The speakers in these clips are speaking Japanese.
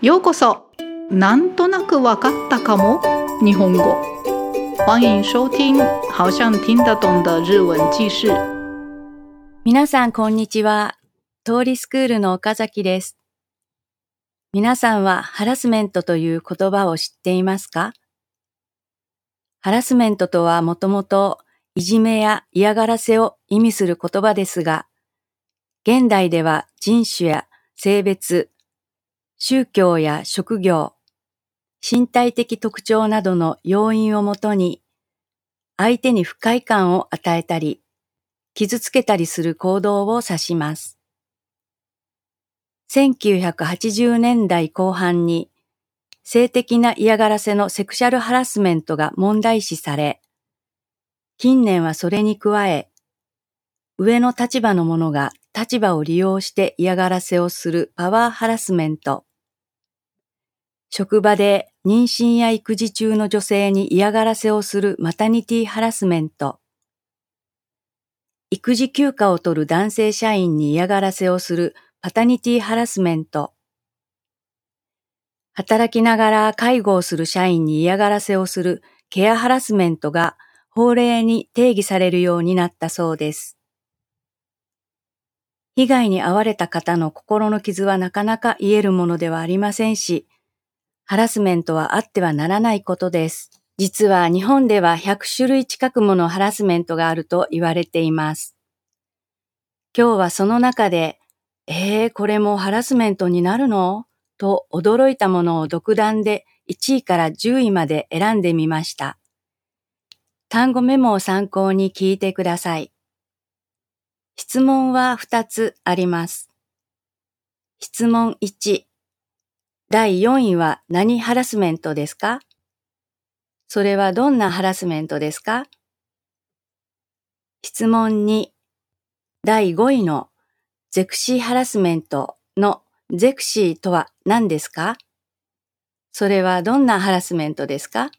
ようこそ。なんとなくわかったかも。日本語。欢迎收听好像听得懂的日文記事。皆さんこんにちは。通りスクールの岡崎です。皆さんはハラスメントという言葉を知っていますか？ハラスメントとはもともといじめや嫌がらせを意味する言葉ですが、現代では人種や性別、宗教や職業、身体的特徴などの要因をもとに、相手に不快感を与えたり、傷つけたりする行動を指します。1980年代後半に、性的な嫌がらせのセクシャルハラスメントが問題視され、近年はそれに加え、上の立場の者が立場を利用して嫌がらせをするパワーハラスメント、職場で妊娠や育児中の女性に嫌がらせをするマタニティハラスメント。育児休暇を取る男性社員に嫌がらせをするパタニティハラスメント。働きながら介護をする社員に嫌がらせをするケアハラスメントが法令に定義されるようになったそうです。被害に遭われた方の心の傷はなかなか癒えるものではありませんし、ハラスメントはあってはならないことです。実は日本では100種類近くものハラスメントがあると言われています。今日はその中で、えー、これもハラスメントになるの？と驚いたものを独断で1位から10位まで選んでみました。単語メモを参考に聞いてください。質問は2つあります。質問1。第4位は何ハラスメントですか？それはどんなハラスメントですか？質問2、第5位のゼクシーハラスメントのゼクシーとは何ですか？それはどんなハラスメントですか？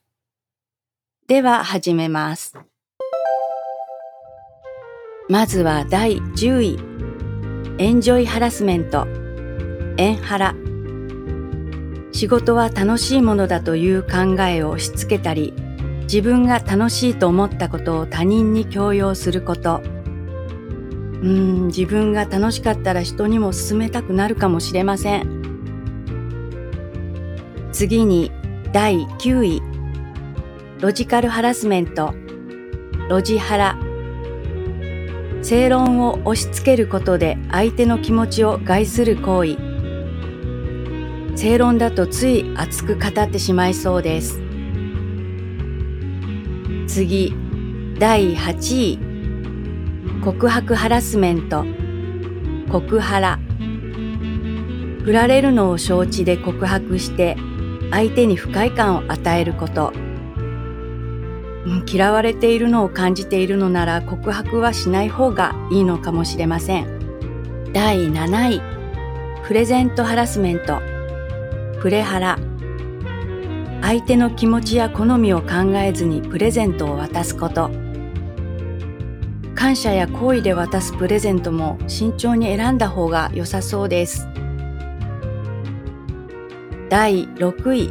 では始めます。まずは第10位、エンジョイハラスメント、エンハラ。仕事は楽しいものだという考えを押し付けたり、自分が楽しいと思ったことを他人に強要すること。うん、自分が楽しかったら人にも勧めたくなるかもしれません。次に、第9位。ロジカルハラスメント。ロジハラ。正論を押し付けることで相手の気持ちを害する行為。正論だとつい熱く語ってしまいそうです。次、第8位。告白ハラスメント。告ハラ。振られるのを承知で告白して相手に不快感を与えること。嫌われているのを感じているのなら告白はしない方がいいのかもしれません。第7位。プレゼントハラスメント。プレハラ相手の気持ちや好みを考えずにプレゼントを渡すこと。感謝や好意で渡すプレゼントも慎重に選んだ方が良さそうです。第6位。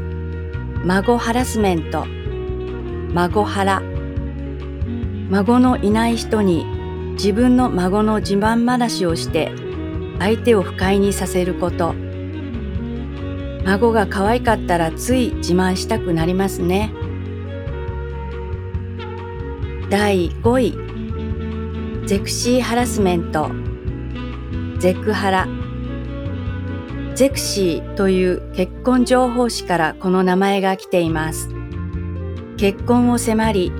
孫ハラスメント。孫ハラ。孫のいない人に自分の孫の自慢話をして相手を不快にさせること。孫が可愛かったらつい自慢したくなりますね。第5位ゼクシーハラスメントゼクハラゼクシーという結婚情報誌からこの名前が来ています。結婚を迫り、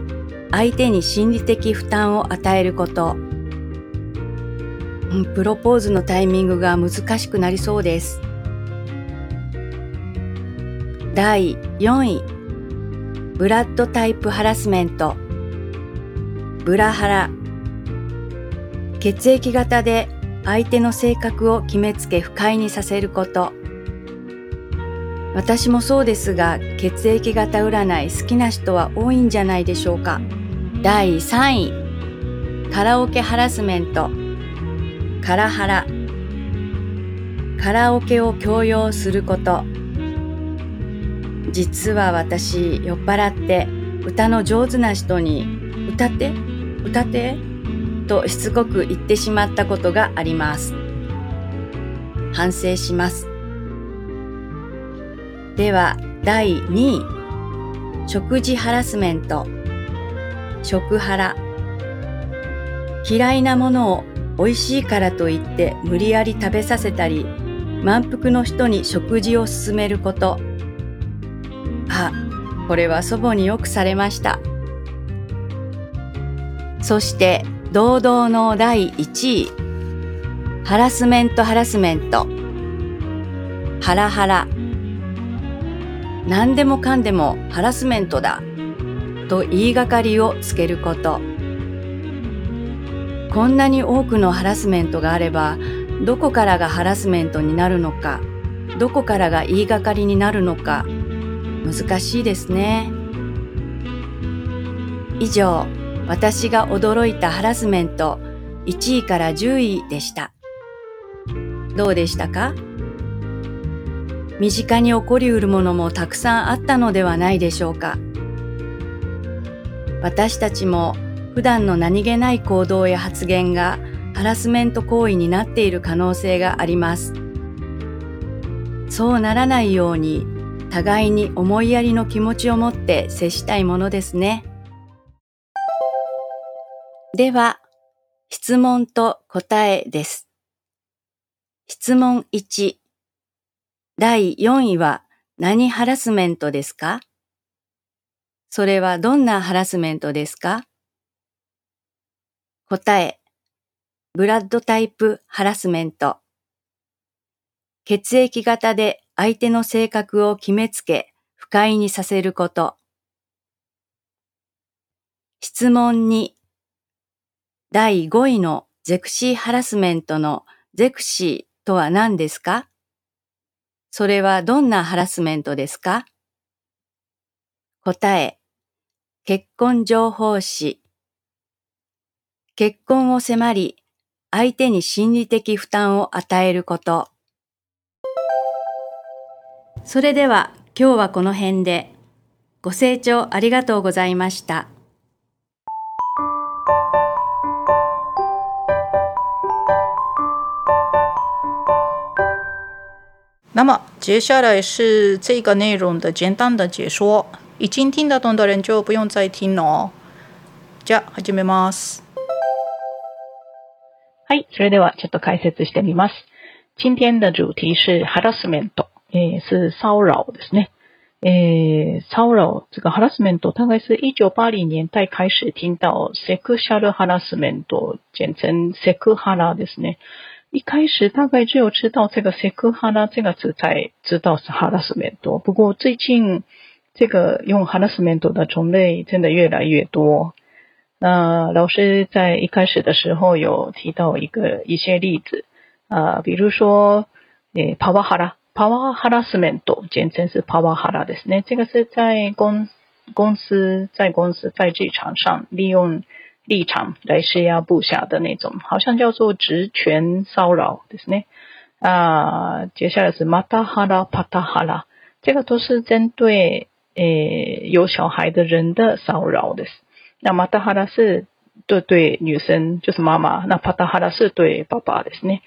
相手に心理的負担を与えること。プロポーズのタイミングが難しくなりそうです。第4位。ブラッドタイプハラスメント。ブラハラ。血液型で相手の性格を決めつけ不快にさせること。私もそうですが血液型占い好きな人は多いんじゃないでしょうか。第3位。カラオケハラスメント。カラハラ。カラオケを強要すること。実は私酔っ払って歌の上手な人に歌って歌ってとしつこく言ってしまったことがあります。反省します。では第2位食事ハラスメント食ハラ嫌いなものを美味しいからといって無理やり食べさせたり満腹の人に食事を勧めることこれは祖母によくされました。そして堂々の第1位。ハラスメントハラスメント。ハラハラ。何でもかんでもハラスメントだ。と言いがかりをつけること。こんなに多くのハラスメントがあればどこからがハラスメントになるのかどこからが言いがかりになるのか難しいですね。以上私が驚いたハラスメント1位から10位でした。どうでしたか？身近に起こりうるものもたくさんあったのではないでしょうか。私たちも普段の何気ない行動や発言がハラスメント行為になっている可能性があります。そうならないように互いに思いやりの気持ちを持って接したいものですね。では、質問と答えです。質問1。第4位は何ハラスメントですか？それはどんなハラスメントですか？答え。ブラッドタイプハラスメント。血液型で相手の性格を決めつけ、不快にさせること。質問2。第5位のゼクシーハラスメントのゼクシーとは何ですか？それはどんなハラスメントですか？答え。結婚情報誌。結婚を迫り、相手に心理的負担を与えること。それでは今日はこの辺で。ご清聴ありがとうございました。那么接下来是这个内容的简单的解说。已经听得懂的人就不用再听了哦。じゃあ始めます。はい、それではちょっと解説してみます。今天的主题是 harassment，诶，是骚扰ですね。诶，骚扰这个 harassment 大概是一九八零年代开始听到 sexual harassment，简称 sexhara ですね。一开始大概只有知道这个 sexhara 这个词才知道是 harassment，不过最近这个用 harassment 的种类真的越来越多。那老师在一开始的时候有提到一个一些例子啊，比如说，诶 ，power hara power harassment，简称是 power hara ですね。这个是在公公司在公司在职场上利用立场来施压部下的那种，好像叫做职权骚扰ですね。啊，接下来是 mata hara pata hara，这个都是针对。诶，有小孩的人的骚扰的，那马达哈拉是对对女生，就是妈妈；那帕达哈拉是对爸爸的，呢。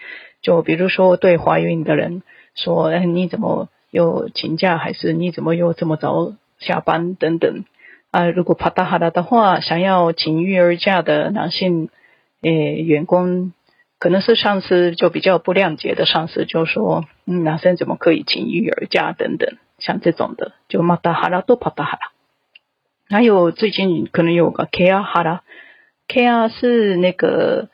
就比如说对怀孕的人 说：“哎，你怎么又请假？还是你怎么又这么早下班？”等等。啊，如果帕达哈拉的话，想要请育儿假的男性诶员工，可能是上司就比较不谅解的上司，就说：“嗯，男生怎么可以请育儿假？”等等。像这种的，就马达哈拉多帕达哈拉，还有最近可能有个 care 哈拉，care 是那个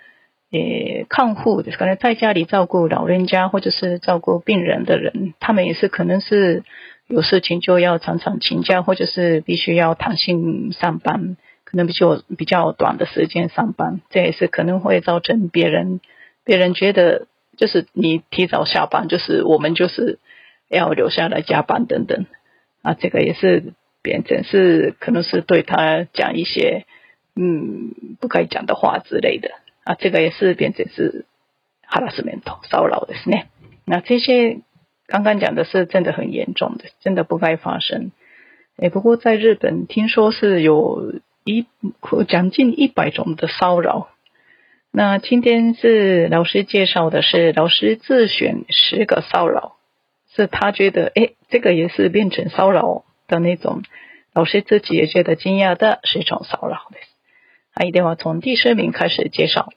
诶看护的，可能在家里照顾老人家或者是照顾病人的人，他们也是可能是有事情就要常常请假，或者是必须要弹性上班，可能比较比较短的时间上班，这也是可能会造成别人别人觉得就是你提早下班，就是我们就是。要留下来加班等等，啊，这个也是变成是可能是对他讲一些嗯不该讲的话之类的，啊，这个也是变成是哈拉斯面头骚扰的是呢。那这些刚刚讲的是真的很严重的，真的不该发生。诶，不过在日本听说是有一将近一百种的骚扰。那今天是老师介绍的是老师自选十个骚扰，是他觉得诶，这个也是变成骚扰的那种，老师自己也觉得惊讶的是一种骚扰的。好，では从第十名开始介绍。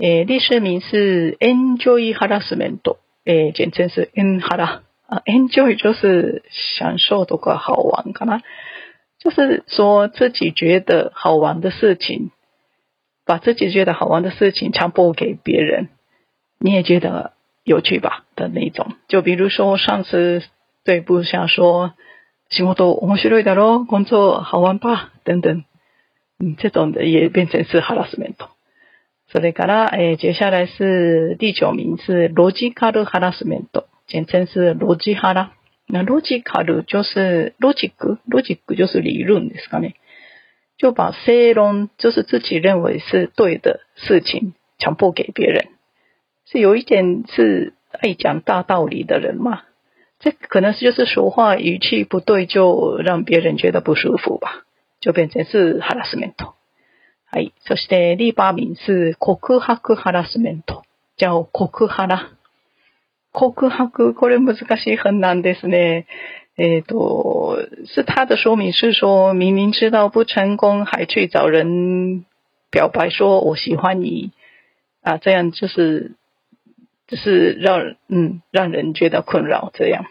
诶，第十名是 enjoy harassment，诶，简称是 en hara。啊，enjoy 就是享受多个好玩，可能就是说自己觉得好玩的事情，把自己觉得好玩的事情强迫给别人，你也觉得有趣吧的那种。就比如说上次对部下说，仕事面白いだろ，工作好玩吧，等等，嗯，这种的也变成是 harassment。 それから、え接下来是第九名是 logical harassment。简称是逻辑哈拉。那逻辑卡的就是逻辑格，逻辑格就是理论ですかね。就把正論就是自己认为是对的事情强迫给别人，是有一点是爱讲大道理的人嘛？这可能是就是说话语气不对，就让别人觉得不舒服吧，就变成是ハラスメント。はい。そして第八名是告白ハラスメント，叫告ハラ。告白，これ難しい很難ですね。えっ、と，是他的说明是说，明明知道不成功，还去找人表白说我喜欢你啊，这样就是就是让嗯让人觉得困扰，这样。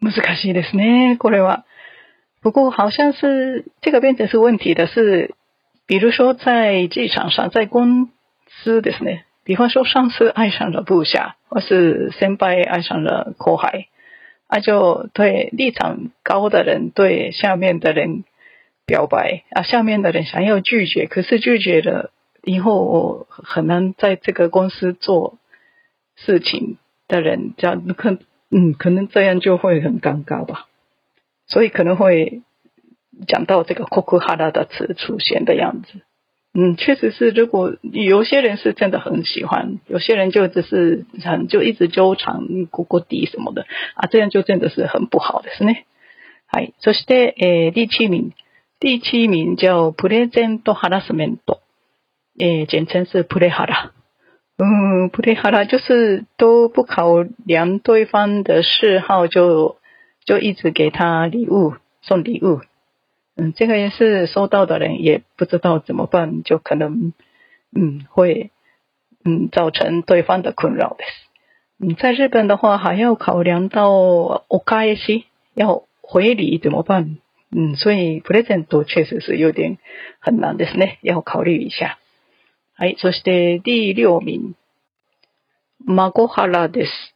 難しいですね，これは。不过好像是这个变成是问题的是，比如说在职场上，在公司ですね。比方说，上司爱上了部下，或是先辈爱上了后輩，啊，就对立场高的人对下面的人表白，啊，下面的人想要拒绝，可是拒绝了以后很难在这个公司做事情的人，这样可嗯，可能这样就会很尴尬吧， 所以可能会讲到这个 “coco 哈拉”的词出现的样子。嗯，确实是。如果有些人是真的很喜欢，有些人就只是很就一直纠缠、过过底什么的啊，这样就真的是很不好的，是呢。はい。そして、え第七名，第七名叫プレゼントハラスメント，え简称是プレハラ。嗯，プレハラ就是都不考量对方的嗜好，就 就一直给他礼物，送礼物。嗯，这个也是收到的人也不知道怎么办，就可能嗯会嗯造成对方的困扰的。嗯，在日本的话还要考量到お返し要回礼怎么办？嗯，所以プレゼント确实是有点很难ですね，要考虑一下。はい、そして第六名、孫原です。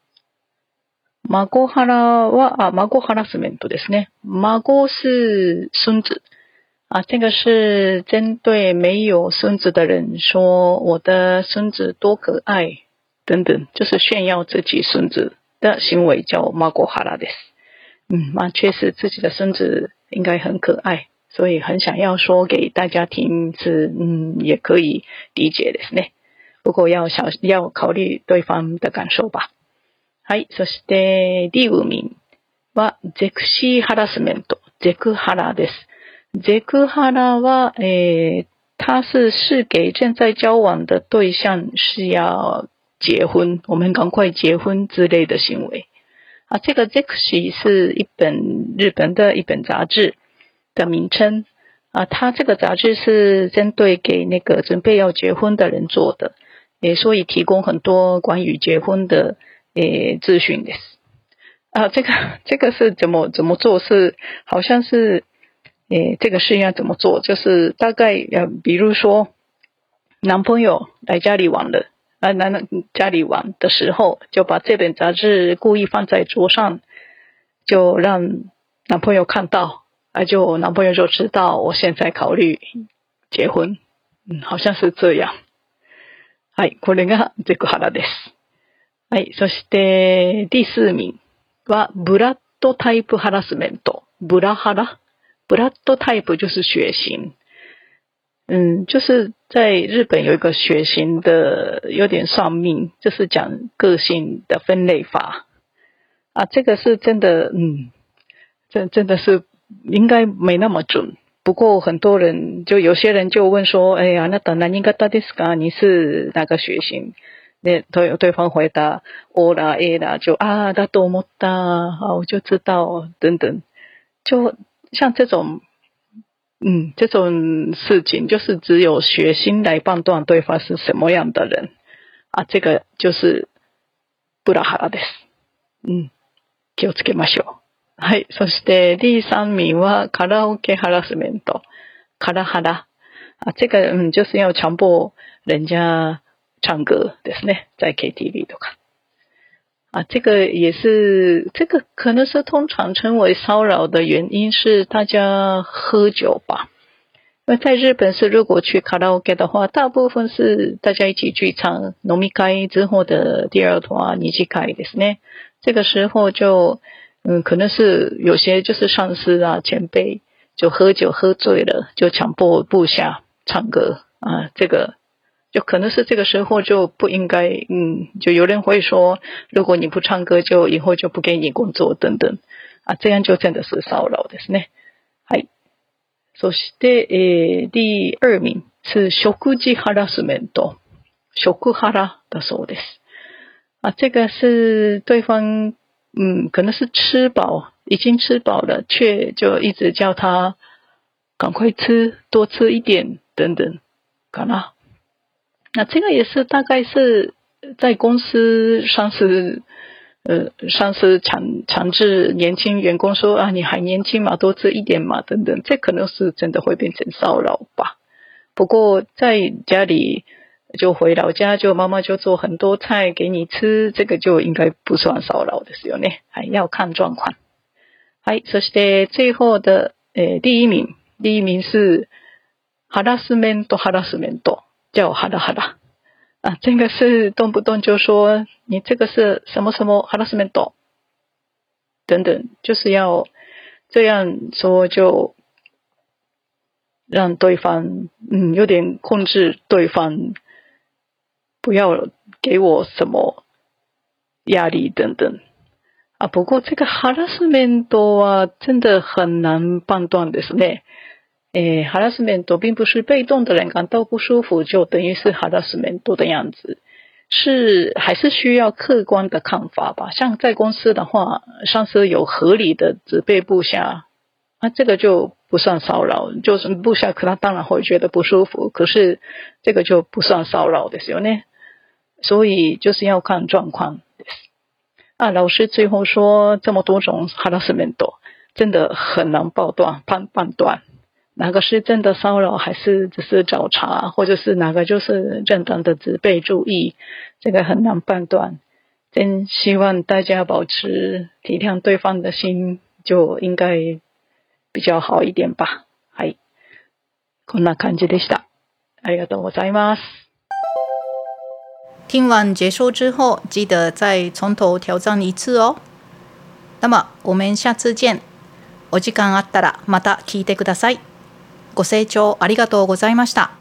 孫原は、啊，孫ハラスメントですね。孫是孙子啊，这个是针对没有孙子的人说我的孙子多可爱等等，就是炫耀自己孙子的行为叫孫原です。嗯，那确实自己的孙子应该很可愛，所以很想要说给大家听，是嗯也可以理解ですね。不过要小要考虑对方的感受吧。はい。そして、第五名は、ゼクシーハラスメント。ゼクハラです。ゼクハラは、えー、他是是给正在交往的对象是要结婚，我们赶快结婚之类的行为。啊，这个 Zexy 是一本日本的一本杂志的名称。啊，它这个杂志是针对给那个准备要结婚的人做的，也所以提供很多关于结婚的。诶，咨询的啊，这个这个是怎么怎么做？是好像是诶，这个事要怎么做？就是大概呃，比如说男朋友来家里玩了，啊，男家里玩的时候，就把这本杂志故意放在桌上，就让男朋友看到，啊，就男朋友就知道我现在考虑结婚，嗯，好像是这样。はい、これがゼクハラです。 はい。そして、第四名は、ブラッドタイプハラスメント。ブラハラ？ブラッドタイプ就是血型。嗯，就是在日本有一个血型的，有点算命，就是讲个性的分类法。啊，这个是真的，嗯，真真的是应该没那么准。不过很多人就有些人就问说：“哎呀，那等那应该到底是噶？你是哪个血型？”那对对方回答 O 啦 A 啦，就啊，他多么大啊，我就知道等等。就像这种，嗯，这种事情，就是只有血型来判断对方是什么样的人啊。这个就是布拉哈拉です。嗯，気をつけましょう。はい。そして、第三名はカラオケハラスメント。カラハラ。啊，这个嗯，就是要强迫人家唱歌ですね，在 KTV とか。啊，这个也是，这个可能是通常称为骚扰的原因是大家喝酒吧。因为在日本是如果去卡拉 OK 的话，大部分是大家一起去唱飲み会之后的第二团二次会ですね。这个时候就。嗯，可能是有些就是上司啊、前辈就喝酒喝醉了，就强迫部下唱歌啊，这个 就可能是这个时候就不应该，嗯，就有人会说，如果你不唱歌，就以后就不给你工作等等啊，这样就真的是骚扰ですね。はい。そして、えー、第二名是食事ハラスメント、食ハラだそうです。啊，这个是对方。嗯，可能是吃饱，已经吃饱了，却就一直叫他赶快吃，多吃一点等等，可能。 那这个也是大概是在公司上司，呃，上司强强制年轻员工说啊，你还年轻嘛，多吃一点嘛，等等，这可能是真的会变成骚扰吧。不过在家里。就回老家，就妈妈就做很多菜给你吃，这个就应该不算骚扰的事よね。还要看状况。はい、そして最後的诶第一名，第一名是ハラスメントハラスメント， 叫ハラハラ啊，这个是动不动就说你这个是什么什么ハラスメント等等，就是要这样说就让对方嗯有点控制对方。不要给我什么压力等等啊！不过这个ハラスメント啊，真的很难判断的是呢。 诶，ハラスメント并不是被动的人感到不舒服就等于是ハラスメント的样子，是还是需要客观的看法吧。像在公司的话，上司有合理的责备部下，啊，这个就不算骚扰。就是部下可他当然会觉得不舒服，可是这个就不算骚扰的是よね。所以就是要看状况。啊，老师最后说这么多种 harassment，真的很难判断判判断 哪个是真的骚扰，还是只是找茬，或者是哪个就是正当的责备注意，这个很难判断。真希望大家保持体谅对方的心，就应该比较好一点吧。はい。こんな感じでした。ありがとうございます。听完结束之后，记得再从头挑战一次哦。那么我们下次见。お時間あったらまた聞いてください。 ご清聴ありがとうございました。